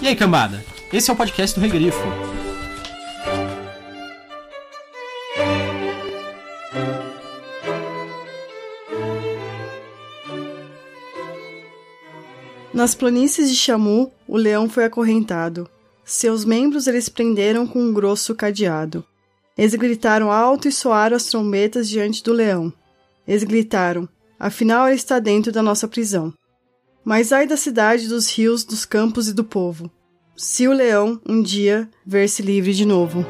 E aí, cambada? Esse é o podcast do Regrifo. Nas planícies de Chamu, o leão foi acorrentado. Seus membros eles prenderam com um grosso cadeado. Eles gritaram alto e soaram as trombetas diante do leão. Eles gritaram: Afinal, ele está dentro da nossa prisão. Mas ai da cidade, dos rios, dos campos e do povo. Se o leão, um dia, ver-se livre de novo.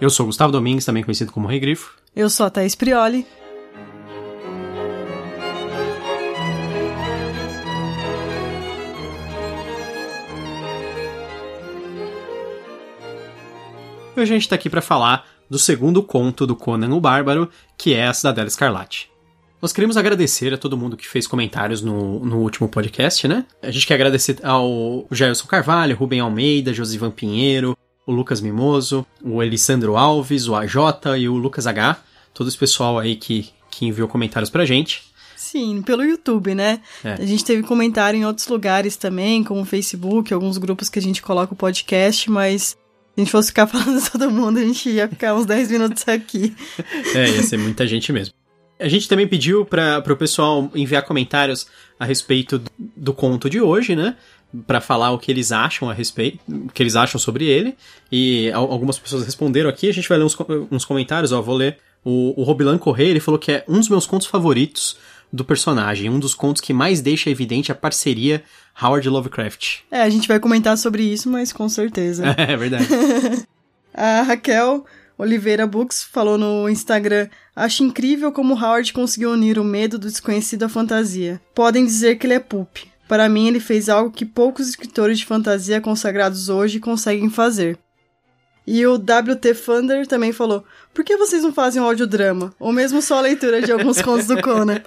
Eu sou Gustavo Domingues, também conhecido como Rei Grifo. Eu sou a Thaís Prioli. E hoje a gente tá aqui para falar do segundo conto do Conan o Bárbaro, que é a Cidadela Escarlate. Nós queremos agradecer a todo mundo que fez comentários no, no último podcast, né? A gente quer agradecer ao Jailson Carvalho, Rubem Almeida, Josivan Pinheiro, o Lucas Mimoso, o Elisandro Alves, o AJ e o Lucas H. Todo esse pessoal aí que, que enviou comentários pra gente. Sim, pelo YouTube, né? É. A gente teve comentário em outros lugares também, como o Facebook, alguns grupos que a gente coloca o podcast, mas a gente fosse ficar falando de todo mundo, a gente ia ficar uns 10 minutos aqui. É, ia ser muita gente mesmo. A gente também pediu para o pessoal enviar comentários a respeito do, do conto de hoje, né? Para falar o que eles acham a respeito, o que eles acham sobre ele. E al- algumas pessoas responderam aqui. A gente vai ler uns, uns comentários, ó. Vou ler. O, o Robilan Correia, ele falou que é um dos meus contos favoritos do personagem, um dos contos que mais deixa evidente a parceria Howard Lovecraft. É, a gente vai comentar sobre isso, mas com certeza. É verdade. A Raquel Oliveira Books falou no Instagram: Acho incrível como Howard conseguiu unir o medo do desconhecido à fantasia. Podem dizer que ele é poop. Para mim, ele fez algo que poucos escritores de fantasia consagrados hoje conseguem fazer. E o WT Thunder também falou: Por que vocês não fazem um audiodrama? Ou mesmo só a leitura de alguns contos do Conan?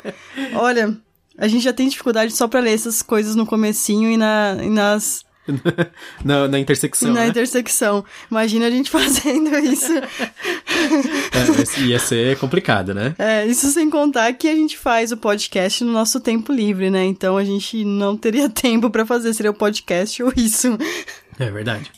Olha, a gente já tem dificuldade só pra ler essas coisas no comecinho e, na, e nas na, na intersecção, na né? intersecção. Imagina a gente fazendo isso. É, ia ser complicado, né? É, isso sem contar que a gente faz o podcast no nosso tempo livre, né? Então a gente não teria tempo pra fazer, seria o podcast ou isso. É verdade.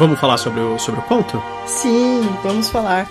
Vamos falar sobre o, sobre o conto? Sim, vamos falar.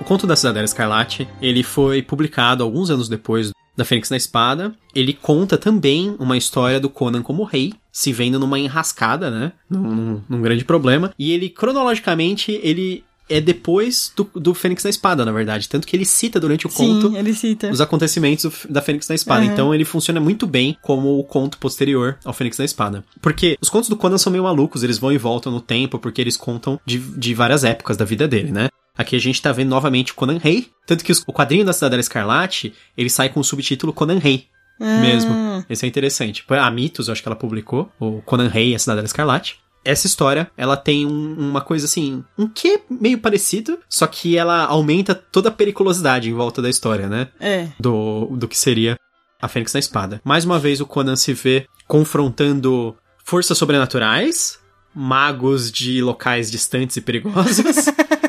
O conto da Cidadela Escarlate, ele foi publicado alguns anos depois da Fênix na Espada. Ele conta também uma história do Conan como rei, se vendo numa enrascada, né? Num, num- num grande problema. E ele, cronologicamente, ele é depois do, do Fênix na Espada, na verdade. Tanto que ele cita durante o conto Sim, cita. os acontecimentos da Fênix na Espada. Uhum. Então ele funciona muito bem como o conto posterior ao Fênix na Espada. Porque os contos do Conan são meio malucos, eles vão e voltam no tempo, porque eles contam de, de várias épocas da vida dele, né? Aqui a gente tá vendo novamente o Conan Rei. Tanto que os- o quadrinho da Cidadela Escarlate, ele sai com o subtítulo Conan Rei. Ah, Mesmo. Esse é interessante. A Mitos, eu acho que ela publicou, o Conan Rei e a Cidadela Escarlate. Essa história, ela tem um- uma coisa assim, um quê meio parecido, só que ela aumenta toda a periculosidade em volta da história, né? É. do, do que seria a Fênix na Espada. Mais uma vez, o Conan se vê confrontando forças sobrenaturais, magos de locais distantes e perigosos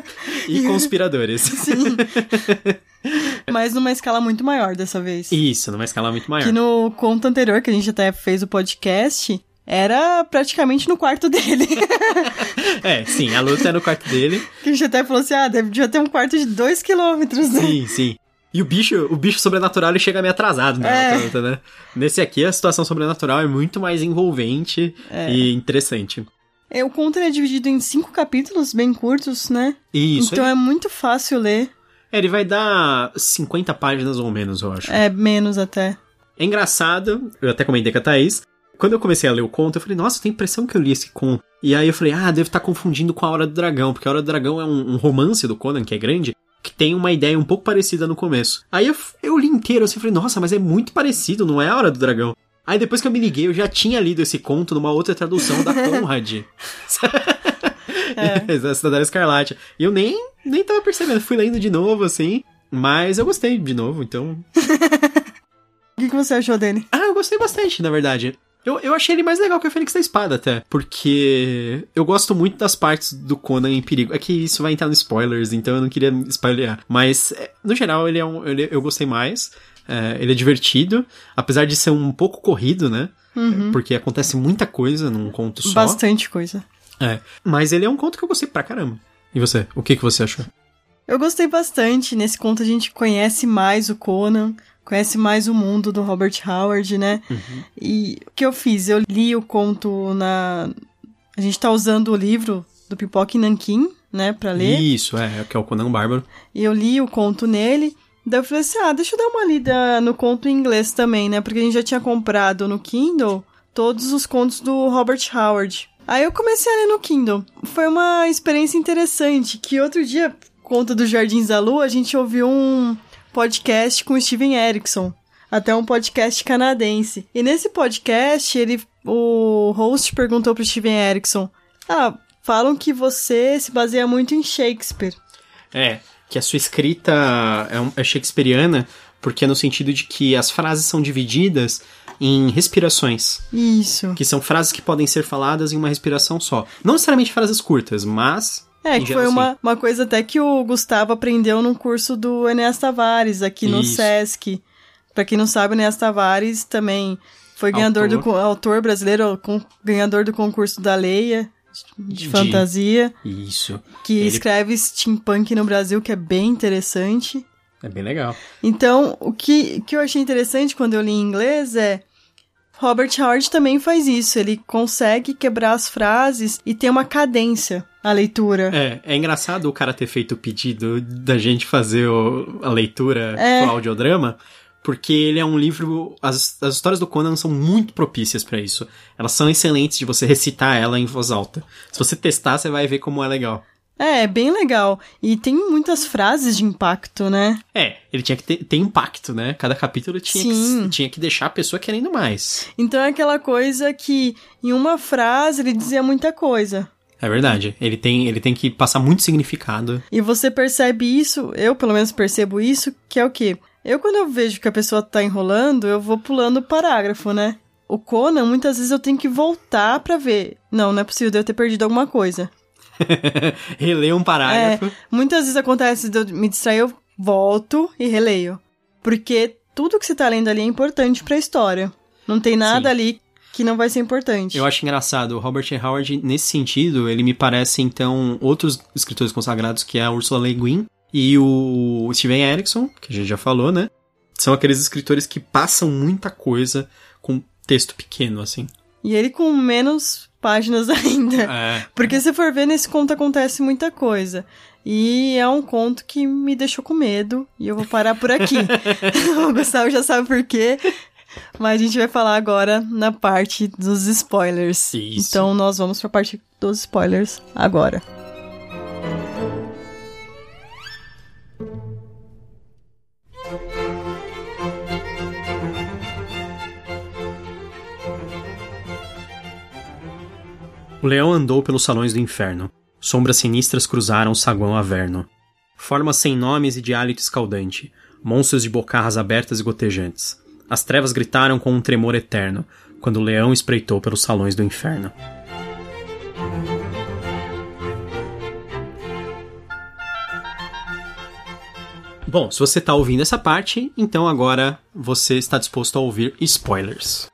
e conspiradores. Sim. Mas numa escala muito maior dessa vez. Isso, numa escala muito maior. Que no conto anterior, que a gente até fez o podcast, era praticamente no quarto dele. É, sim, a luta é no quarto dele. que a gente até falou assim: ah, deve já ter um quarto de dois quilômetros, né? Sim, sim. E o bicho, o bicho sobrenatural ele chega meio atrasado na É. luta, né? Nesse aqui, a situação sobrenatural é muito mais envolvente É. e interessante. É, O conto é dividido em cinco capítulos bem curtos, né? Isso, então ele, é muito fácil ler. é, ele vai dar 50 páginas ou menos, eu acho. É menos até. É engraçado, eu até comentei com a Thaís. Quando eu comecei a ler o conto, eu falei, nossa, eu tenho a impressão que eu li esse conto. E aí eu falei, ah, devo estar confundindo com a Hora do Dragão, porque a Hora do Dragão é um, um romance do Conan, que é grande, que tem uma ideia um pouco parecida no começo. Aí eu, eu li inteiro assim, falei, nossa, mas é muito parecido, não é a Hora do Dragão. Aí depois que eu me liguei, eu já tinha lido esse conto numa outra tradução da Conrad. é. da Cidadela Escarlate. E eu nem, nem tava percebendo, fui lendo de novo, assim. Mas eu gostei de novo, então O que, que você achou dele? ah, eu gostei bastante, na verdade. Eu, eu achei ele mais legal que o Fênix da Espada, até. Porque eu gosto muito das partes do Conan em perigo. É que isso vai entrar nos spoilers, então eu não queria spoilear. Mas, é, no geral, ele é um. Ele, eu gostei mais. É, ele é divertido, apesar de ser um pouco corrido, né? Uhum. Porque acontece muita coisa num conto só. Bastante coisa. É. Mas ele é um conto que eu gostei pra caramba. E você? O que, que você achou? Eu gostei bastante. Nesse conto a gente conhece mais o Conan, conhece mais o mundo do Robert Howard, né? Uhum. E o que eu fiz? Eu li o conto na. A gente tá usando o livro do Pipoca e Nanquim, né, pra ler. Isso, é, que é o Conan Bárbaro. E eu li o conto nele. Daí eu falei assim: ah, deixa eu dar uma lida no conto em inglês também, né? Porque a gente já tinha comprado no Kindle todos os contos do Robert Howard. Aí eu comecei a ler no Kindle. Foi uma experiência interessante, que outro dia, conta dos Jardins da Lua, a gente ouviu um podcast com o Steven Erickson. Até um podcast canadense. E nesse podcast, ele, o host perguntou pro Steven Erickson: Ah, falam que você se baseia muito em Shakespeare. É, que a sua escrita é, é shakespeariana, porque é no sentido de que as frases são divididas em respirações. Isso. Que são frases que podem ser faladas em uma respiração só. Não necessariamente frases curtas, mas. É, que foi uma, uma coisa até que o Gustavo aprendeu num curso do Enéas Tavares, aqui no Isso. Sesc. Pra quem não sabe, o Enéas Tavares também foi ganhador Autor. do autor brasileiro, com- ganhador do concurso da Leia de, De- fantasia, Isso. que ele- escreve steampunk no Brasil, que é bem interessante. É bem legal. Então, o que, que eu achei interessante quando eu li em inglês é. Robert Howard também faz isso. Ele consegue quebrar as frases e ter uma cadência a leitura. É, é engraçado o cara ter feito o pedido da gente fazer o- a leitura É. do audiodrama, porque ele é um livro. As, as histórias do Conan são muito propícias pra isso. Elas são excelentes de você recitar ela em voz alta. Se você testar, você vai ver como é legal. É, é bem legal. E tem muitas frases de impacto, né? É, ele tinha que ter, ter impacto, né? Cada capítulo tinha Sim. que, tinha que deixar a pessoa querendo mais. Então é aquela coisa que em uma frase ele dizia muita coisa. É verdade. Ele tem, ele tem que passar muito significado. E você percebe isso, eu pelo menos percebo isso, que é o quê? Eu quando eu vejo que a pessoa tá enrolando, eu vou pulando o parágrafo, né? O Conan, muitas vezes eu tenho que voltar pra ver. Não, não é possível de eu ter perdido alguma coisa. Reler um parágrafo. É, muitas vezes acontece de eu me distrair, eu volto e releio. Porque tudo que você tá lendo ali é importante pra história. Não tem nada Sim. ali que não vai ser importante. Eu acho engraçado, o Robert Howard, nesse sentido, ele me parece, então, outros escritores consagrados, que é a Ursula Le Guin e o Steven Erickson, que a gente já falou, né? São aqueles escritores que passam muita coisa com texto pequeno, assim. E ele com menos páginas ainda. É, Porque se for ver, nesse conto acontece muita coisa. E é um conto que me deixou com medo. E eu vou parar por aqui. o Gustavo já sabe por quê. Mas a gente vai falar agora na parte dos spoilers. Isso. Então nós vamos pra parte dos spoilers agora. O leão andou pelos salões do inferno. Sombras sinistras cruzaram o saguão averno. Formas sem nomes e de hálito escaldante. Monstros de bocarras abertas e gotejantes. As trevas gritaram com um tremor eterno, quando o leão espreitou pelos salões do inferno. Bom, se você está ouvindo essa parte, então agora você está disposto a ouvir spoilers.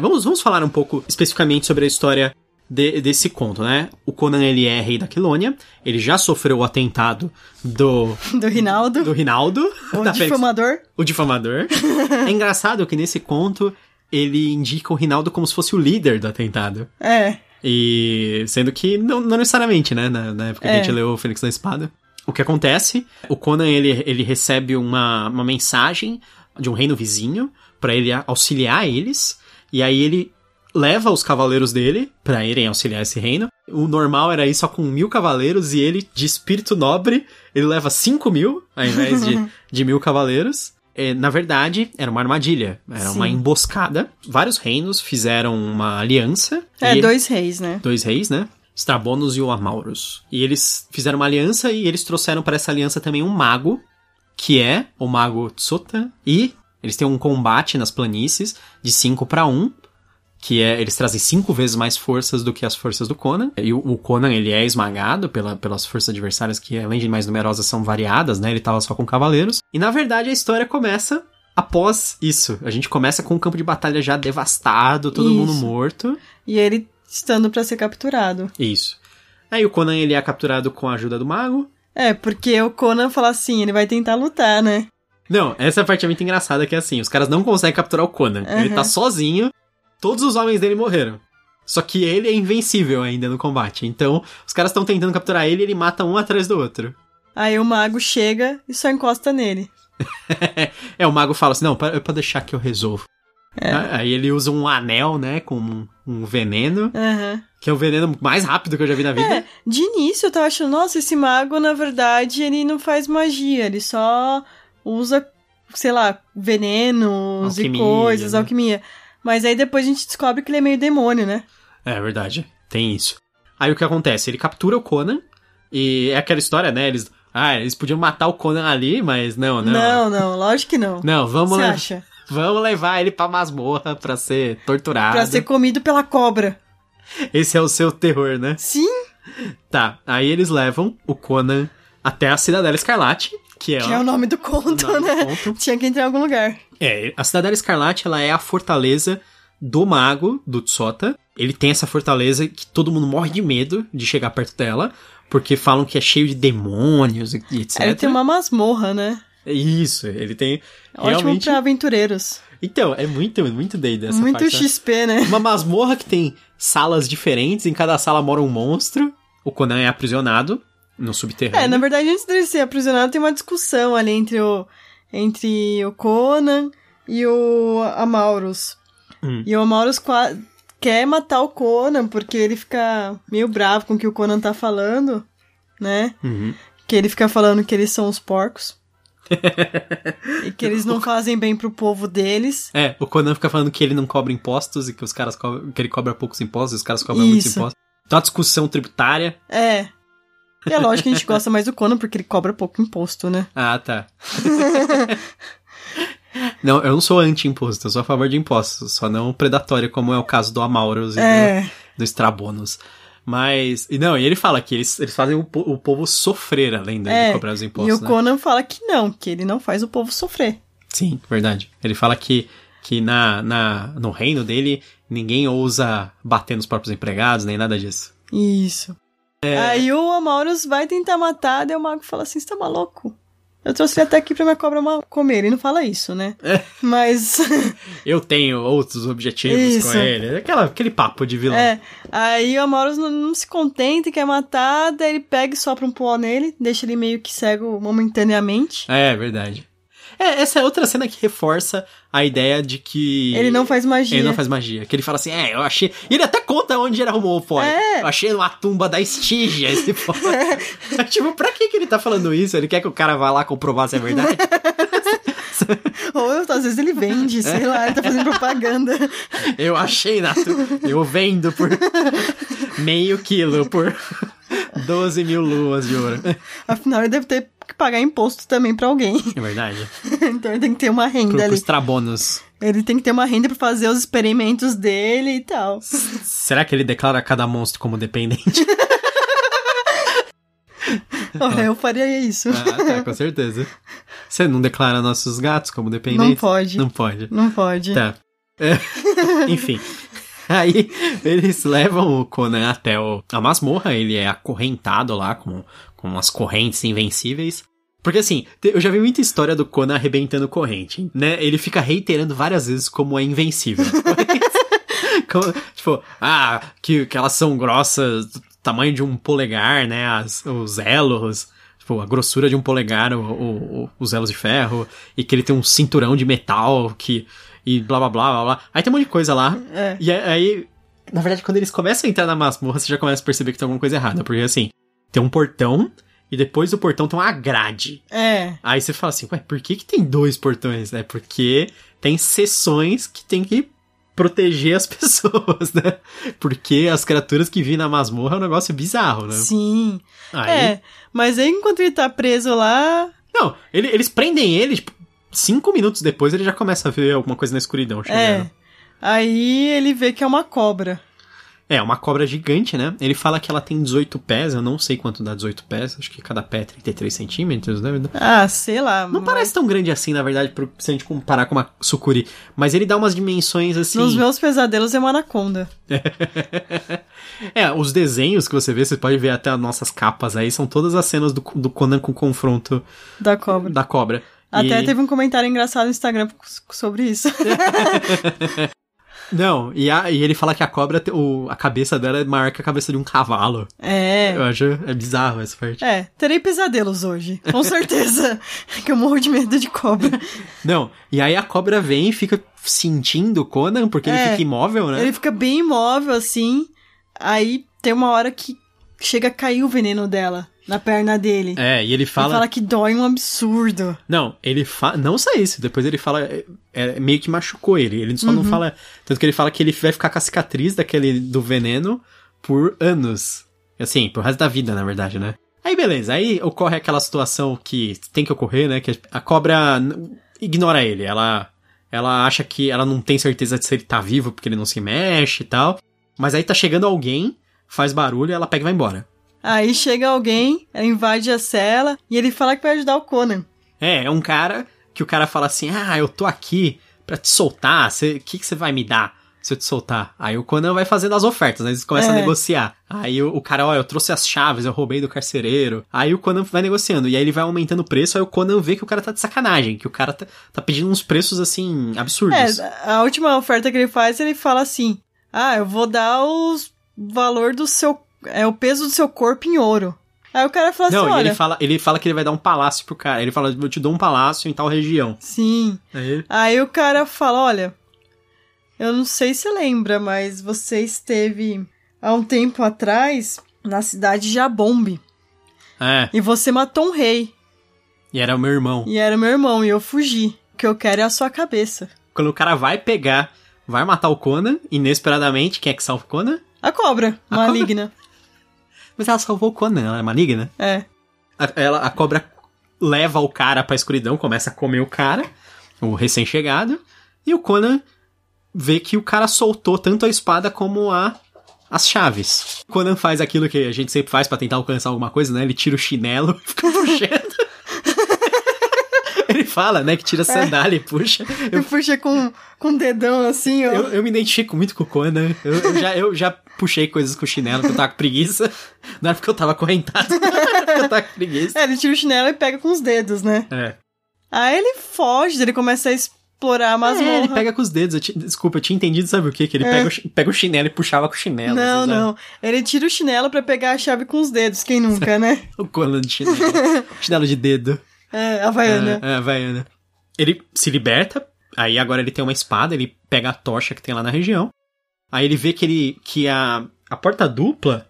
Vamos, vamos falar um pouco especificamente sobre a história de- desse conto, né? O Conan ele é rei da Quilônia, ele já sofreu o atentado do, Do Rinaldo, do Rinaldo, o difamador. o difamador. é engraçado que nesse conto ele indica o Rinaldo como se fosse o líder do atentado. É, E sendo que não, não necessariamente, né? Na, na época que a É. gente leu o Fênix da Espada. O que acontece? O Conan ele, ele recebe uma, uma mensagem de um reino vizinho pra ele auxiliar eles. E aí ele leva os cavaleiros dele pra irem auxiliar esse reino. O normal era ir só com mil cavaleiros e ele, de espírito nobre, ele leva cinco mil ao invés de, de mil cavaleiros. É, na verdade, era uma armadilha, era uma Sim. emboscada. Vários reinos fizeram uma aliança. é e- dois reis, né? dois reis, né? Strabonos e o Amaurus. E eles fizeram uma aliança e eles trouxeram para essa aliança também um mago, que é o mago Tsota. E eles têm um combate nas planícies de 5 para 1, que é eles trazem cinco vezes mais forças do que as forças do Conan. E o, o Conan ele é esmagado pela, pelas forças adversárias que além de mais numerosas são variadas, né? Ele tava só com cavaleiros. E na verdade a história começa após isso. A gente começa com o campo de batalha já devastado, todo Isso. mundo morto. E ele estando pra ser capturado. Isso. Aí o Conan ele é capturado com a ajuda do mago. É, porque o Conan fala assim, ele vai tentar lutar, né? Não, essa parte é muito engraçada que é assim, os caras não conseguem capturar o Conan. Ele Uhum. tá sozinho, todos os homens dele morreram. Só que ele é invencível ainda no combate. Então, os caras estão tentando capturar ele e ele mata um atrás do outro. Aí o mago chega e só encosta nele. é, o mago fala assim: não, pra, pra deixar que eu resolvo. É. Aí ele usa um anel, né, com um, um veneno, Aham. que é o veneno mais rápido que eu já vi na vida. É, de início eu tava achando, nossa, esse mago, na verdade, ele não faz magia, ele só usa, sei lá, venenos Alquimia, e coisas, né? alquimia. Mas aí depois a gente descobre que ele é meio demônio, né? É verdade, tem isso. Aí o que acontece? Ele captura o Conan, e é aquela história, né? Eles. Ah, eles podiam matar o Conan ali, mas não, não. Não, não, lógico que não. Não, vamos, acha? vamos levar ele pra masmorra pra ser torturado. Pra ser comido pela cobra. Esse é o seu terror, né? Sim, Tá, aí eles levam o Conan até a Cidadela Escarlate, que é, que é o nome do conto, nome do né? conto. Tinha que entrar em algum lugar. É, a Cidadela Escarlate, ela é a fortaleza do mago, do Tsota. Ele tem essa fortaleza que todo mundo morre de medo de chegar perto dela, porque falam que é cheio de demônios e etc. Aí tem uma masmorra, né? Isso, ele tem Ótimo realmente... pra aventureiros. Então, é muito, muito doido essa Muito parte. né? XP, né? Uma masmorra que tem salas diferentes, em cada sala mora um monstro. O Conan é aprisionado no subterrâneo. É, na verdade, antes dele ser aprisionado, tem uma discussão ali entre o, entre o Conan e o Amaurus. Hum. E o Amaurus quer matar o Conan, porque ele fica meio bravo com o que o Conan tá falando, né? Uhum. Que ele fica falando que eles são os porcos. e que eles não fazem bem pro povo deles. É, o Conan fica falando que ele não cobra impostos e que os caras cobram, que ele cobra poucos impostos e os caras cobram muitos Isso. impostos. Então a discussão tributária. É. E é lógico que a gente gosta mais do Conan, porque ele cobra pouco imposto, né? Ah, tá. não, eu não sou anti-imposto, eu sou a favor de impostos, só não predatório, como é o caso do Amaurus e É. do, do Strabonos. Mas, e não, e ele fala que eles, eles fazem o, o povo sofrer além de É, cobrar os E impostos, o né? Conan fala que não, que ele não faz o povo sofrer. Sim, verdade. Ele fala que, que na, na, no reino dele ninguém ousa bater nos próprios empregados, nem nada disso. Isso. É. Aí o Amaurus vai tentar matar, daí o mago fala assim: você tá maluco? Eu trouxe ele até aqui pra minha cobra comer. Ele não fala isso, né? É. Mas. Eu tenho outros objetivos Isso. com ele. Aquela, aquele papo de vilão. é. Aí o Amaurus não, não se contenta e quer matar, daí ele pega e sopra um pó nele, deixa ele meio que cego momentaneamente. É, verdade. É, essa é outra cena que reforça a ideia de que. Ele não faz magia. Ele não faz magia. Que ele fala assim, é, eu achei. E ele até conta onde ele arrumou o pó. É. Eu achei numa tumba da Estígia esse pó. tipo, pra que, que ele tá falando isso? Ele quer que o cara vá lá comprovar se é verdade? Ou às vezes ele vende, sei lá, ele tá fazendo propaganda. Eu achei na. Eu vendo por meio quilo por 12 mil luas de ouro. Afinal, ele deve ter que pagar imposto também pra alguém. É verdade. então ele tem que ter uma Pro, renda ali. pros trabonos. Ele tem que ter uma renda pra fazer os experimentos dele e tal. Será que ele declara cada monstro como dependente? Olha, eu faria isso. ah, tá, com certeza. Você não declara nossos gatos como dependentes? Não pode. Não pode. Não pode. Tá. É, Enfim. Aí eles levam o Conan até o, a masmorra, ele é acorrentado lá com, com umas correntes invencíveis. Porque assim, eu já vi muita história do Conan arrebentando corrente, né? Ele fica reiterando várias vezes como é invencível. Como- tipo, ah, que, que elas são grossas, do tamanho de um polegar, né? As, os elos, tipo, a grossura de um polegar, o, o- o- os elos de ferro, e que ele tem um cinturão de metal que. E blá blá blá blá blá. Aí tem um monte de coisa lá. É. E aí, na verdade, quando eles começam a entrar na masmorra, você já começa a perceber que tem alguma coisa errada. Porque assim, tem um portão, e depois do portão tem uma grade. É. Aí você fala assim, ué, por que, que tem dois portões? É porque tem seções que tem que proteger as pessoas, né? Porque as criaturas que vêm na masmorra é um negócio bizarro, né? Sim. Aí, É. Mas aí, enquanto ele tá preso lá. Não, ele- eles prendem ele, tipo, cinco minutos depois ele já começa a ver alguma coisa na escuridão chegando. É. Aí ele vê que é uma cobra. É, uma cobra gigante, né? Ele fala que ela tem 18 pés, eu não sei quanto dá 18 pés, acho que cada pé é 33 centímetros, né? Ah, sei lá. Não mas... parece tão grande assim, na verdade, se a gente comparar com uma sucuri. Mas ele dá umas dimensões assim. Nos meus pesadelos é uma anaconda. é, os desenhos que você vê, você pode ver até as nossas capas aí, são todas as cenas do, do Conan com o confronto da cobra. Da cobra. Até e... teve um comentário engraçado no Instagram sobre isso. Não, e, a, e ele fala que a cobra, o, a cabeça dela é maior que a cabeça de um cavalo. É. Eu acho é bizarro essa parte. É, terei pesadelos hoje, com certeza. que eu morro de medo de cobra. Não, e aí a cobra vem e fica sentindo o Conan, porque é, ele fica imóvel, né? Ele fica bem imóvel, assim. Aí tem uma hora que chega a cair o veneno dela na perna dele. É, e ele fala. Ele fala que dói um absurdo. Não, ele fala. Não só isso, depois ele fala. É, é, meio que machucou ele. Ele só uhum. não fala. Tanto que ele fala que ele vai ficar com a cicatriz daquele do veneno por anos. Assim, pro resto da vida, na verdade, né? Aí beleza, aí ocorre aquela situação que tem que ocorrer, né? Que a cobra ignora ele. Ela. Ela acha que ela não tem certeza de se ele tá vivo porque ele não se mexe e tal. Mas aí tá chegando alguém, faz barulho ela pega e vai embora. Aí chega alguém, invade a cela e ele fala que vai ajudar o Conan. É, é um cara que o cara fala assim: Ah, eu tô aqui pra te soltar, o que, que você vai me dar? se eu te soltar. Aí o Conan vai fazendo as ofertas, né? Eles começam é. a negociar. Aí o, o, cara, ó, eu trouxe as chaves, eu roubei do carcereiro. Aí o Conan vai negociando. E aí ele vai aumentando o preço, aí o Conan vê que o cara tá de sacanagem, que o cara tá, tá pedindo uns preços, assim, absurdos. É, a última oferta que ele faz, ele fala assim: Ah, eu vou dar o valor do seu é o peso do seu corpo em ouro. Aí o cara fala não, assim, olha... ele fala, ele fala que ele vai dar um palácio pro cara. Ele fala, eu te dou um palácio em tal região. Sim. Aí, Aí o cara fala, olha, eu não sei se lembra, mas você esteve há um tempo atrás na cidade de Jabombe. É. E você matou um rei. E era o meu irmão. E era meu irmão, e eu fugi. O que eu quero é a sua cabeça. Quando o cara vai pegar, vai matar o Conan, inesperadamente, quem é que salva o Conan? A cobra, a maligna. Cobra? Mas ela salvou o Conan, ela é maligna. É. A, ela, a cobra leva o cara pra escuridão, começa a comer o cara, o recém-chegado, e o Conan vê que o cara soltou tanto a espada como a as chaves. Conan faz aquilo que a gente sempre faz para tentar alcançar alguma coisa, né? Ele tira o chinelo e fica puxando. Ele fala, né, que tira a sandália é. e puxa. Eu... puxa com, com o dedão assim, ó. Eu, eu me identifico muito com o Conan. Eu, eu, já, eu já puxei coisas com o chinelo porque eu tava com preguiça. Não era porque eu tava acorrentado. porque eu tava com preguiça. É, ele tira o chinelo e pega com os dedos, né? É. Aí ele foge, ele começa a explorar a masmorra. É, ele pega com os dedos. Eu te, desculpa, eu tinha entendido, sabe o quê? Que ele é. pega, o, pega o chinelo e puxava com o chinelo. Não, não. Ele tira o chinelo para pegar a chave com os dedos. Quem nunca, né? o Conan de chinelo. chinelo de dedo. É, Havaiana. É, é, Havaiana. Ele se liberta, aí agora ele tem uma espada, ele pega a tocha que tem lá na região. Aí ele vê que ele que a, a porta dupla,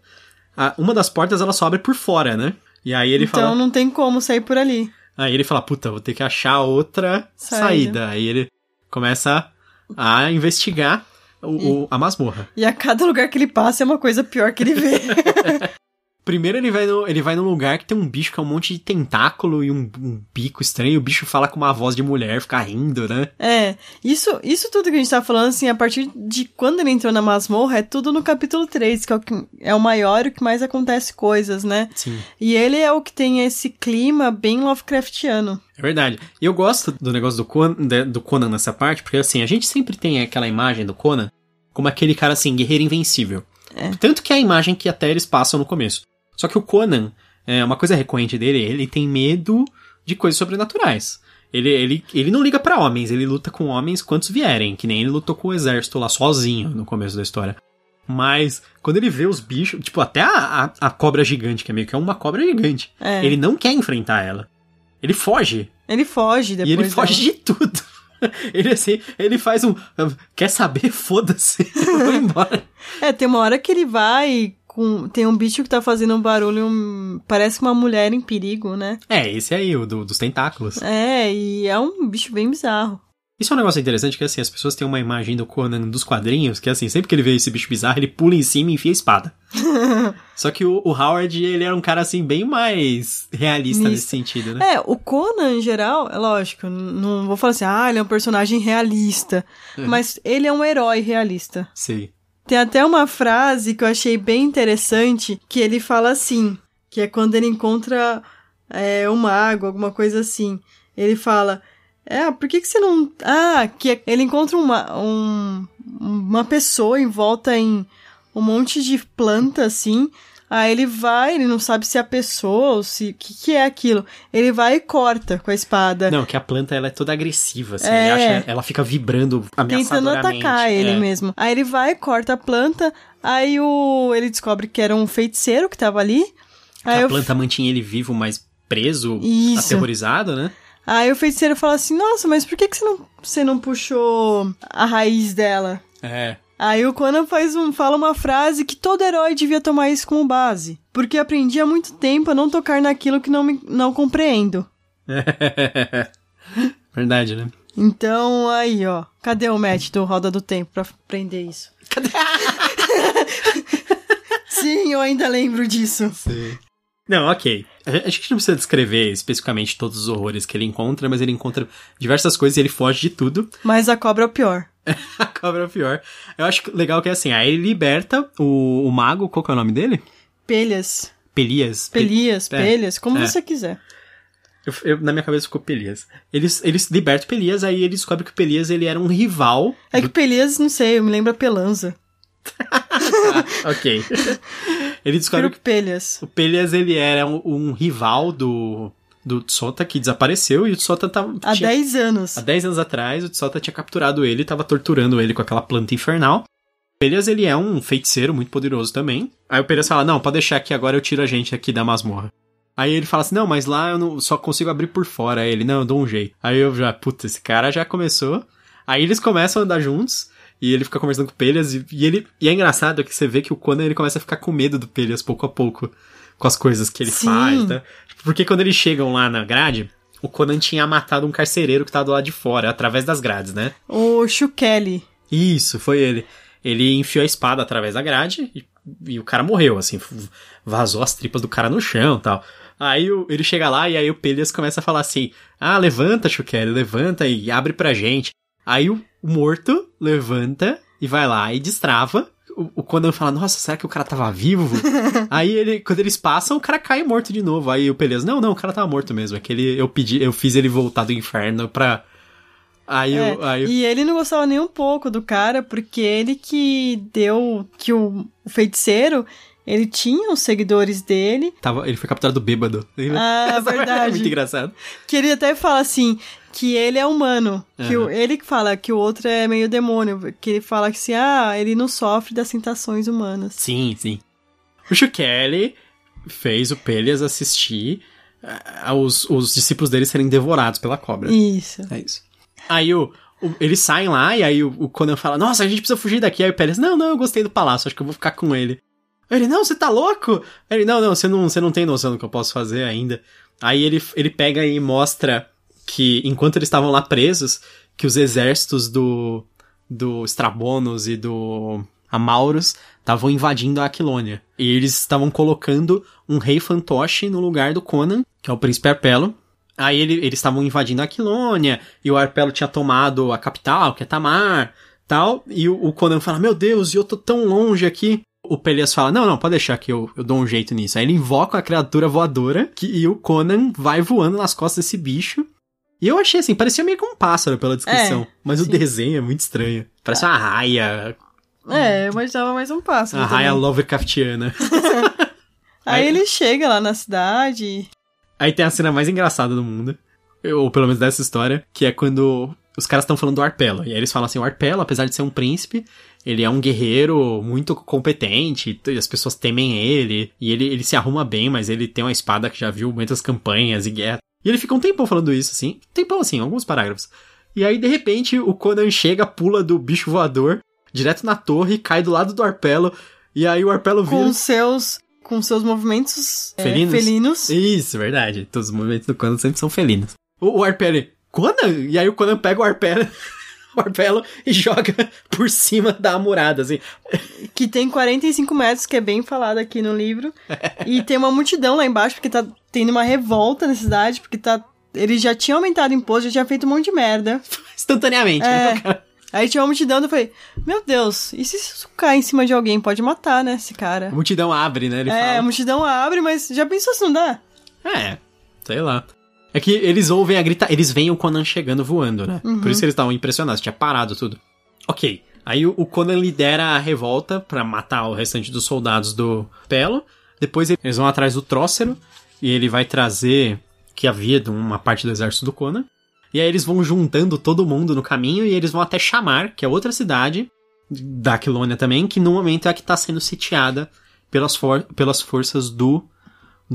a, uma das portas ela só abre por fora, né? E aí ele então, fala. Então não tem como sair por ali. Aí ele fala, puta, vou ter que achar outra saída. saída. Aí ele começa a investigar o, e, o, a masmorra. E a cada lugar que ele passa é uma coisa pior que ele vê. Primeiro ele vai, no, ele vai num lugar que tem um bicho que é um monte de tentáculo e um, um bico estranho. O bicho fala com uma voz de mulher, fica rindo, né? É, isso, isso tudo que a gente tá falando, assim, a partir de quando ele entrou na masmorra, é tudo no capítulo 3, que é o, que é o maior e o que mais acontece coisas, né? Sim. E ele é o que tem esse clima bem Lovecraftiano. É verdade. E eu gosto do negócio do Conan, do Conan nessa parte, porque assim, a gente sempre tem aquela imagem do Conan como aquele cara assim, guerreiro invencível. É. Tanto que é a imagem que até eles passam no começo. Só que o Conan, é, uma coisa recorrente dele, ele tem medo de coisas sobrenaturais. Ele, ele, ele não liga para homens, ele luta com homens quantos vierem, que nem ele lutou com o exército lá sozinho no começo da história. Mas quando ele vê os bichos, tipo, até a, a, a cobra gigante, que é meio que é uma cobra gigante, é. ele não quer enfrentar ela. Ele foge. Ele foge depois. E ele foge dela. de tudo. Ele assim, ele faz um. Quer saber? Foda-se. Vou embora. É, tem uma hora que ele vai com. Tem um bicho que tá fazendo um barulho. Um, parece uma mulher em perigo, né? É, esse aí, o do, dos tentáculos. É, e é um bicho bem bizarro. Isso é um negócio interessante que assim, as pessoas têm uma imagem do Conan dos quadrinhos, que assim, sempre que ele vê esse bicho bizarro, ele pula em cima e enfia a espada. Só que o, o Howard, ele era um cara, assim, bem mais realista nesse sentido, né? É, o Conan, em geral, é lógico, não vou falar assim, ah, ele é um personagem realista. Uhum. Mas ele é um herói realista. Sim. Tem até uma frase que eu achei bem interessante, que ele fala assim, que é quando ele encontra é, um mago, alguma coisa assim. Ele fala, é, por que, que você não... Ah, que ele encontra uma, um, uma pessoa envolta em um monte de planta, assim, Aí ele vai, ele não sabe se é a pessoa ou se. O que, que é aquilo? Ele vai e corta com a espada. Não, que a planta ela é toda agressiva, assim. É. Ele acha, ela fica vibrando Tentando ameaçadoramente. atacar ele É. mesmo. Aí ele vai, corta a planta. Aí o ele descobre que era um feiticeiro que tava ali. Aí, a planta mantinha ele vivo, mas preso, Isso. aterrorizado, né? aí o feiticeiro fala assim: Nossa, mas por que, que você, não, você não puxou a raiz dela? É. Aí o Conan faz um, fala uma frase que todo herói devia tomar isso como base. Porque aprendi há muito tempo a não tocar naquilo que não, me, não compreendo. Verdade, né? Então, aí, ó. Cadê o match do Roda do Tempo pra aprender isso? Cadê? Sim, eu ainda lembro disso. Sim. Não, ok. A a gente não precisa descrever especificamente todos os horrores que ele encontra, mas ele encontra diversas coisas e ele foge de tudo. Mas a cobra é o pior. A cobra é pior. Eu acho legal que é assim, aí ele liberta o, o mago, qual que é o nome dele? Pelhas. Pelias. Pe- Pelias, É, pelhas, como é. você quiser. Eu- eu- na minha cabeça ficou Pelias. Eles, eles libertam Pelias, aí ele descobre que o Pelias ele era um rival. É que Pelias, não sei, eu me lembro a Pelanza. ok. ele descobre que Pelhas. o Pelias ele era um, um rival do, do Tsota que desapareceu e o Tsota tava. Há tinha- 10 anos. Há 10 anos atrás, o Tsota tinha capturado ele tava torturando ele com aquela planta infernal. O Pelias, ele é um feiticeiro muito poderoso também. Aí o Pelias fala, não, pode deixar que agora eu tiro a gente aqui da masmorra. Aí ele fala assim, não, mas lá eu não, só consigo abrir por fora. Aí ele, não, eu dou um jeito. Aí eu já, puta, esse cara já começou. Aí eles começam a andar juntos. E ele fica conversando com o Pelias. E, e ele, e é engraçado que você vê que o Conan, ele começa a ficar com medo do Pelias pouco a pouco. Com as coisas que ele Sim. faz, tá? Porque quando eles chegam lá na grade... O Conan tinha matado um carcereiro que tava do lado de fora, através das grades, né? O Shukeli. Isso, foi ele. Ele enfiou a espada através da grade e, e o cara morreu, assim, vazou as tripas do cara no chão e tal. Aí o- ele chega lá e aí o Pelias começa a falar assim: Ah, levanta, Shukeri, levanta e abre pra gente. Aí o morto levanta e vai lá e destrava. O, o Conan fala, nossa, será que o cara tava vivo? aí ele, quando eles passam, o cara cai morto de novo. Aí o Pelias, não, não, o cara tava morto mesmo. É que ele, eu pedi, eu fiz ele voltar do inferno pra. Aí, É, o, aí o- E ele não gostava nem um pouco do cara, porque ele que deu. que o, o feiticeiro. Ele tinha os seguidores dele. Tava, ele foi capturado bêbado. Ah, É verdade. muito engraçado. Que ele até fala assim. Que ele é humano. Que Aham. o- ele que fala que o outro é meio demônio. Que ele fala que assim, ah, ele não sofre das tentações humanas. Sim, sim. O Shukeli fez o Pelias assistir ah, aos os discípulos dele serem devorados pela cobra. Isso. É isso. Aí o, o- eles saem lá e aí o, o Conan fala, nossa, a gente precisa fugir daqui. Aí o Pelias, não, não, eu gostei do palácio, acho que eu vou ficar com ele. Ele, não, você tá louco? Ele, não, não, você não, você não tem noção do que eu posso fazer ainda. Aí ele, ele pega e mostra que, enquanto eles estavam lá presos, que os exércitos do, do Strabonos e do Amauros estavam invadindo a Aquilônia. E eles estavam colocando um rei fantoche no lugar do Conan, que é o príncipe Arpelo. Aí ele- eles estavam invadindo a Aquilônia, e o Arpelo tinha tomado a capital, que é Tamar, tal. E o, o Conan fala, meu Deus, eu tô tão longe aqui. O Pelias fala, não, não, pode deixar que eu, eu dou um jeito nisso. Aí ele invoca a criatura voadora, que, e o Conan vai voando nas costas desse bicho. E eu achei assim, parecia meio que um pássaro pela descrição. É, mas o sim. desenho é muito estranho. Parece uma raia, É, eu imaginava mais um pássaro. uma raia. Lovecraftiana. Aí Aí- ele chega lá na cidade. Aí tem a cena mais engraçada do mundo, ou pelo menos dessa história, que é quando os caras estão falando do Arpelo. E aí eles falam assim: o Arpelo, apesar de ser um príncipe, ele é um guerreiro muito competente, e as pessoas temem ele, e ele, ele se arruma bem, mas ele tem uma espada que já viu muitas campanhas e guerra. E ele fica um tempão falando isso, assim, tempão assim, alguns parágrafos. E aí, de repente, o Conan chega, pula do bicho voador, direto na torre, cai do lado do Arpelo, e aí o Arpelo vira. Com seus. Com seus movimentos é, Felinos? felinos. Isso, verdade. Todos os movimentos do Conan sempre são felinos. O, o Arpele, Conan? E aí o Conan pega o Arpele. martelo e joga por cima da murada, assim. Que tem 45 metros, que é bem falado aqui no livro. e tem uma multidão lá embaixo, porque tá tendo uma revolta na cidade, porque tá. Eles já tinham aumentado o imposto, já tinha feito um monte de merda. Instantaneamente, É. né? Aí tinha uma multidão, eu falei, meu Deus, e se isso cair em cima de alguém? Pode matar, né, esse cara. A multidão abre, né? Ele é, a fala. multidão abre, mas já pensou se não dá? É, sei lá. É que eles ouvem a grita, eles veem o Conan chegando voando, né? Por isso eles estavam impressionados, tinha parado tudo. Ok, aí o Conan lidera a revolta pra matar o restante dos soldados do Pelo. Depois eles vão atrás do Trócero e ele vai trazer que havia de uma parte do exército do Conan. E aí eles vão juntando todo mundo no caminho e eles vão até Chamar, que é outra cidade da Aquilônia também, que no momento é a que tá sendo sitiada pelas, for pelas forças do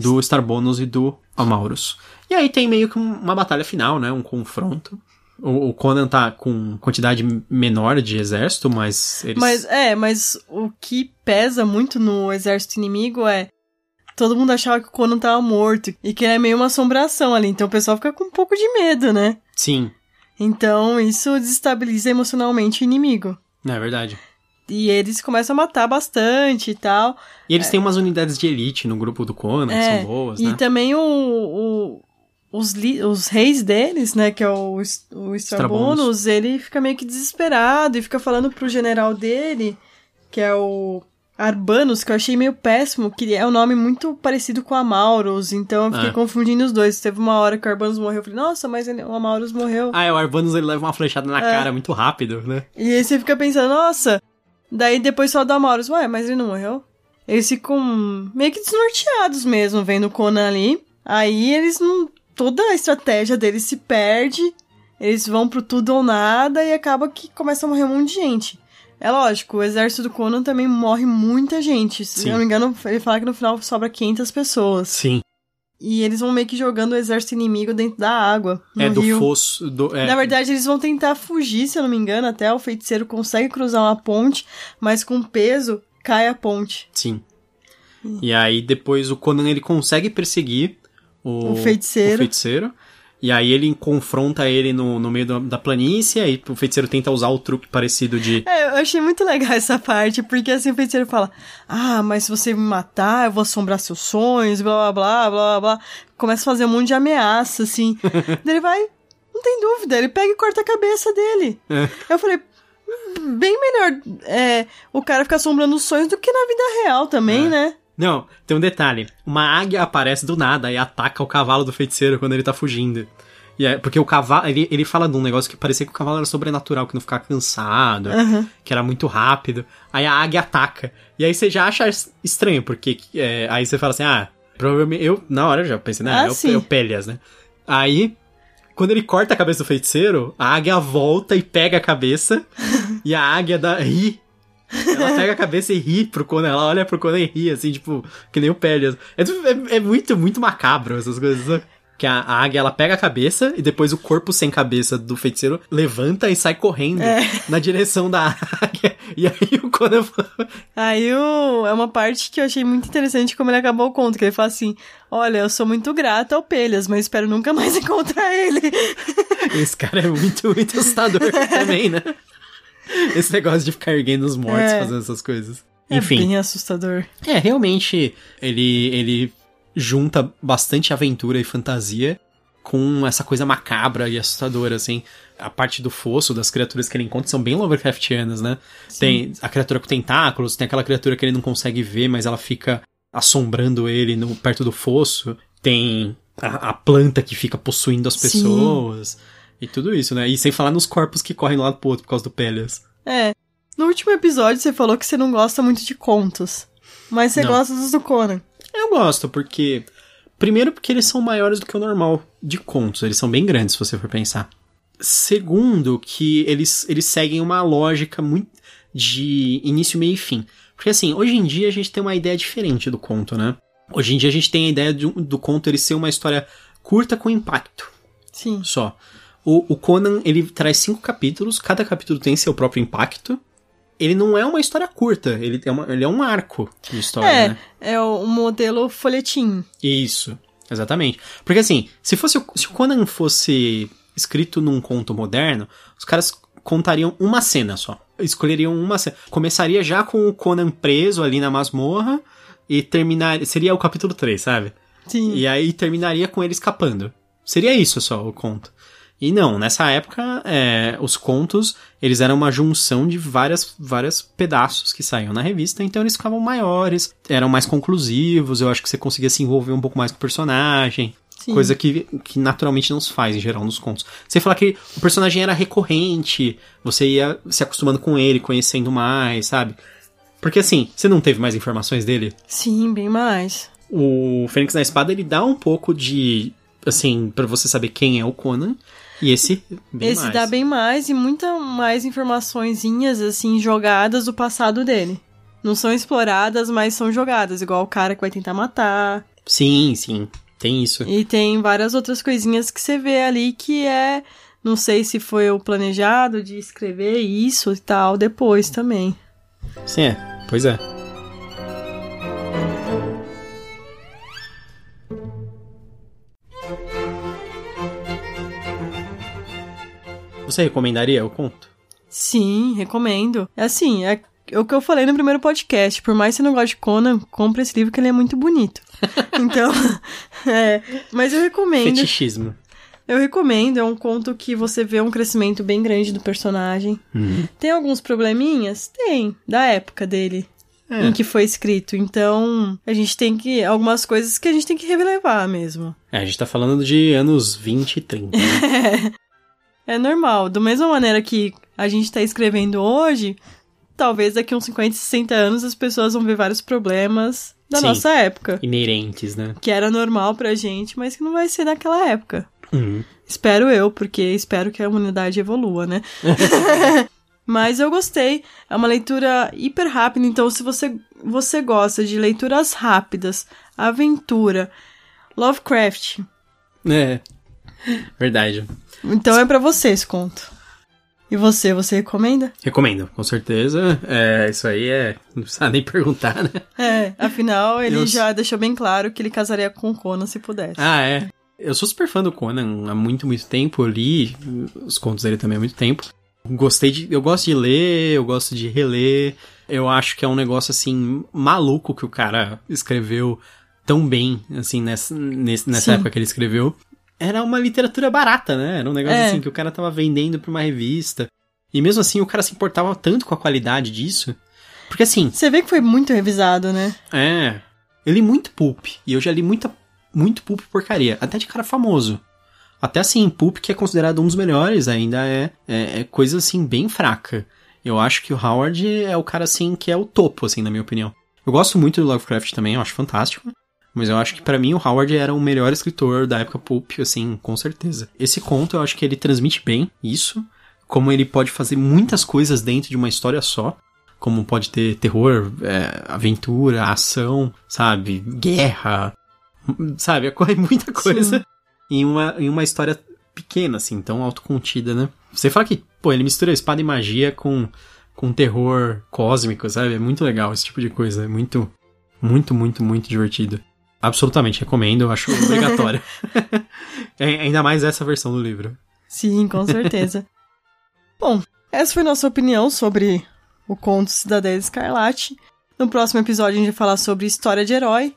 do Starbonus e do Amaurus. E aí tem meio que um- uma batalha final, né? Um confronto. O, o Conan tá com quantidade menor de exército, mas eles... Mas, é, mas o que pesa muito no exército inimigo é. Todo mundo achava que o Conan tava morto. E que é meio uma assombração ali. Então o pessoal fica com um pouco de medo, né? Sim, Então isso desestabiliza emocionalmente o inimigo. é verdade. E eles começam a matar bastante e tal. E eles têm umas unidades de elite no grupo do Conan, que É, são boas, e né? também o, o- os, li- os reis deles, né, que é o, o Strabonus, ele fica meio que desesperado e fica falando pro general dele, que é o Arbanus, que eu achei meio péssimo, que é um nome muito parecido com Amaurus, então eu fiquei É. confundindo os dois. Teve uma hora que o Arbanus morreu, eu falei, nossa, mas ele, o Amaurus morreu. Ah, é, o Arbanus ele leva uma flechada na É. cara muito rápido, né? E aí você fica pensando, nossa. Daí depois só do Amaurus, ué, mas ele não morreu? Eles ficam meio que desnorteados mesmo, vendo o Conan ali. Aí eles não. Toda a estratégia deles se perde. Eles vão pro tudo ou nada e acaba que começa a morrer um monte de gente. É lógico, o exército do Conan também morre muita gente. Se Sim. eu não me engano, ele fala que no final sobra 500 pessoas. Sim. E eles vão meio que jogando o exército inimigo dentro da água. É do rio. fosso. Do, é, Na verdade, eles vão tentar fugir, se eu não me engano, até o feiticeiro consegue cruzar uma ponte, mas com peso cai a ponte. Sim. E aí depois o Conan ele consegue perseguir o, O feiticeiro. o feiticeiro. E aí ele confronta ele no, no meio da, da planície, aí o feiticeiro tenta usar o truque parecido de. É, eu achei muito legal essa parte, porque assim o feiticeiro fala: Ah, mas se você me matar, eu vou assombrar seus sonhos, blá blá blá blá blá. blá. Começa a fazer um monte de ameaça, assim. Daí ele vai, não tem dúvida, ele pega e corta a cabeça dele. É. Eu falei. "Hum, Bem melhor é, o cara ficar assombrando os sonhos do que na vida real também, É. né? Não, tem um detalhe. Uma águia aparece do nada e ataca o cavalo do feiticeiro quando ele tá fugindo. E é, porque o cavalo. Ele, ele fala de um negócio que parecia que o cavalo era sobrenatural, que não ficava cansado, Aham. que era muito rápido. Aí a águia ataca. E aí você já acha estranho, porque é, aí você fala assim, ah, provavelmente. Eu, na hora, eu já pensei, né? Ah, é, o, é o Pélias, né? Aí. Quando ele corta a cabeça do feiticeiro, a águia volta e pega a cabeça. e a águia dá, ri. Ela pega a cabeça e ri pro Conan. Ela olha pro Conan e ri, assim, tipo, que nem o Pélias. É, é, é muito, muito macabro essas coisas? Que a, a águia, ela pega a cabeça e depois o corpo sem cabeça do feiticeiro levanta e sai correndo É. na direção da águia. E aí o Conan Aí o, é uma parte que eu achei muito interessante como ele acabou o conto, que ele fala assim, olha, eu sou muito grato ao Pelhas, mas espero nunca mais encontrar ele. esse cara é muito, muito assustador também, né? Esse negócio de ficar erguendo os mortos É. fazendo essas coisas. É Enfim. bem assustador. É, realmente, ele, ele junta bastante aventura e fantasia com essa coisa macabra e assustadora, assim. A parte do fosso, das criaturas que ele encontra, são bem Lovecraftianas, né? Tem a criatura com tentáculos, tem aquela criatura que ele não consegue ver, mas ela fica assombrando ele no, perto do fosso. Tem a, a planta que fica possuindo as Sim. E tudo isso, né? E sem falar nos corpos que correm um lado pro outro por causa do Pélias. É. No último episódio você falou que você não gosta muito de contos. Mas você Não. gosta dos do Conan. Eu gosto, porque. Primeiro, porque eles são maiores do que o normal de contos. Eles são bem grandes, se você for pensar. Segundo, que eles, eles seguem uma lógica muito de início, meio e fim. Porque assim, hoje em dia a gente tem uma ideia diferente do conto, né? Hoje em dia a gente tem a ideia de um- do conto ele ser uma história curta com impacto Sim. só. O, o Conan, ele traz cinco capítulos, cada capítulo tem seu próprio impacto. Ele não é uma história curta, ele é, uma- ele é um arco de história, É, né? é o modelo folhetim. Isso, exatamente. Porque assim, se fosse o- se o Conan fosse escrito num conto moderno, os caras contariam uma cena só. Escolheriam uma cena. Começaria já com o Conan preso ali na masmorra e terminaria. Seria o capítulo 3, sabe? Sim. E aí terminaria com ele escapando. Seria isso só o conto. E não, nessa época, é, os contos, eles eram uma junção de várias, vários pedaços que saíam na revista, então eles ficavam maiores, eram mais conclusivos, eu acho que você conseguia se envolver um pouco mais com o personagem. Sim. Coisa que, que naturalmente não se faz em geral nos contos. Você falar que o personagem era recorrente, você ia se acostumando com ele, conhecendo mais, sabe? Porque assim, você não teve mais informações dele? Sim, bem mais. O Fênix da Espada, ele dá um pouco de. Assim, pra você saber quem é o Conan. E esse, bem Esse mais. dá bem mais e muita mais informaçõezinhas, assim, jogadas do passado dele. Não são exploradas, mas são jogadas, igual o cara que vai tentar matar. Sim, sim. Tem isso. E tem várias outras coisinhas que você vê ali que é. Não sei se foi o planejado de escrever isso e tal depois também. Sim, é. Pois é. Você recomendaria o conto? Sim, recomendo. É assim, é o que eu falei no primeiro podcast. Por mais que você não goste de Conan, compre esse livro que ele é muito bonito. Então, é. Mas eu recomendo. Fetichismo. Eu recomendo, é um conto que você vê um crescimento bem grande do personagem. Uhum. Tem alguns probleminhas? Tem, da época dele. É. Em que foi escrito. Então, a gente tem que. Algumas coisas que a gente tem que relevar mesmo. É, a gente tá falando de anos 20 e 30. né? É normal. Da mesma maneira que a gente tá escrevendo hoje, talvez daqui uns 50, 60 anos as pessoas vão ver vários problemas da Sim. nossa época. Inerentes, né? Que era normal pra gente, mas que não vai ser naquela época. Uhum. Espero eu, porque espero que a humanidade evolua, né? Mas eu gostei. É uma leitura hiper rápida, então se você, você gosta de leituras rápidas, aventura, Lovecraft, É. Verdade. Então é pra você esse conto. E você, você recomenda? Recomendo, com certeza. É, isso aí é. Não precisa nem perguntar, né? É, afinal ele Eu- já deixou bem claro que ele casaria com o Conan se pudesse. Ah, é. Eu sou super fã do Conan há muito, muito tempo. Eu li os contos dele também há muito tempo. Gostei de. Eu gosto de ler, eu gosto de reler. Eu acho que é um negócio assim maluco que o cara escreveu tão bem, assim, nessa, nessa Sim. época que ele escreveu. Era uma literatura barata, né? Era um negócio É. assim que o cara tava vendendo pra uma revista. E mesmo assim o cara se importava tanto com a qualidade disso. Porque assim, Você vê que foi muito revisado, né? é. Eu li muito Pulp. E eu já li muita, muito Pulp porcaria. Até de cara famoso. Até assim, Pulp, que é considerado um dos melhores, ainda é, é, é coisa assim, bem fraca. Eu acho que o Howard é o cara assim que é o topo, assim, na minha opinião. Eu gosto muito do Lovecraft também, eu acho fantástico. Mas eu acho que pra mim o Howard era o melhor escritor da época Pulp, assim, com certeza. Esse conto eu acho que ele transmite bem isso. Como ele pode fazer muitas coisas dentro de uma história só como pode ter terror, é, aventura, ação, sabe, guerra, sabe, ocorre muita coisa em uma, em uma história pequena, assim, tão autocontida, né? Você fala que, pô, ele mistura espada e magia com, com terror cósmico, sabe? É muito legal esse tipo de coisa, é muito, muito, muito, muito divertido. Absolutamente recomendo, eu acho obrigatório. É, ainda mais essa versão do livro. Sim, com certeza. Bom, essa foi nossa opinião sobre o conto Cidadela Escarlate. No próximo episódio a gente vai falar sobre História de Herói,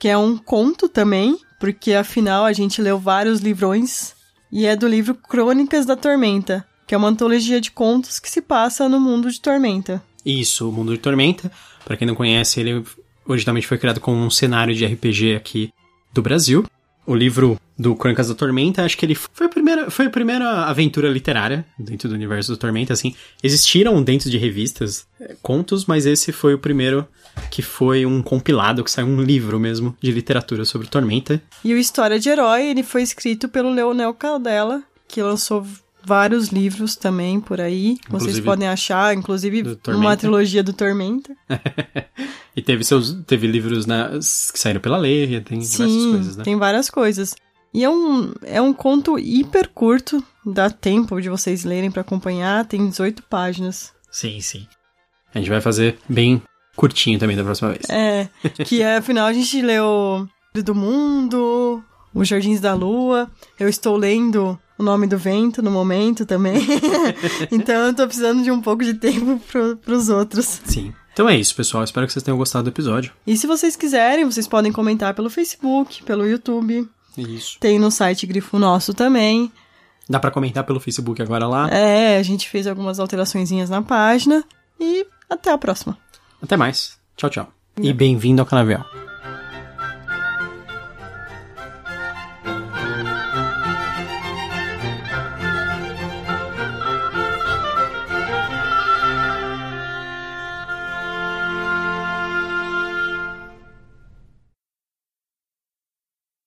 que é um conto também, porque afinal a gente leu vários livrões, e é do livro Crônicas da Tormenta, que é uma antologia de contos que se passa no mundo de Tormenta. Isso, o Mundo de Tormenta. Pra quem não conhece, ele originalmente foi criado como um cenário de RPG aqui do Brasil. O livro do Crônicas da Tormenta, acho que ele foi a primeira, foi a primeira aventura literária dentro do universo do Tormenta, assim. Existiram dentro de revistas eh, contos, mas esse foi o primeiro que foi um compilado, que saiu um livro mesmo de literatura sobre Tormenta. E o História de Herói, ele foi escrito pelo Leonel Caldela, que lançou vários livros também por aí. Vocês Inclusive podem achar, inclusive uma trilogia do Tormenta. e teve seus teve livros na, que saíram pela lei, tem diversas Sim, coisas, né? tem várias coisas. E é um, é um conto hiper curto, dá tempo de vocês lerem pra acompanhar, tem 18 páginas. Sim, sim. A gente vai fazer bem curtinho também da próxima vez. É, que é, afinal a gente leu do Mundo, Os Jardins da Lua. Eu estou lendo o nome do vento no momento também. então eu tô precisando de um pouco de tempo pro, pros outros. Sim. Então é isso, pessoal. Espero que vocês tenham gostado do episódio. E se vocês quiserem, vocês podem comentar pelo Facebook, pelo YouTube. Isso. Tem no site Grifo Nosso também. Dá pra comentar pelo Facebook agora lá. É, a gente fez algumas alteraçõezinhas na página. E até a próxima. Até mais. Tchau, tchau. E bem-vindo ao Canavial.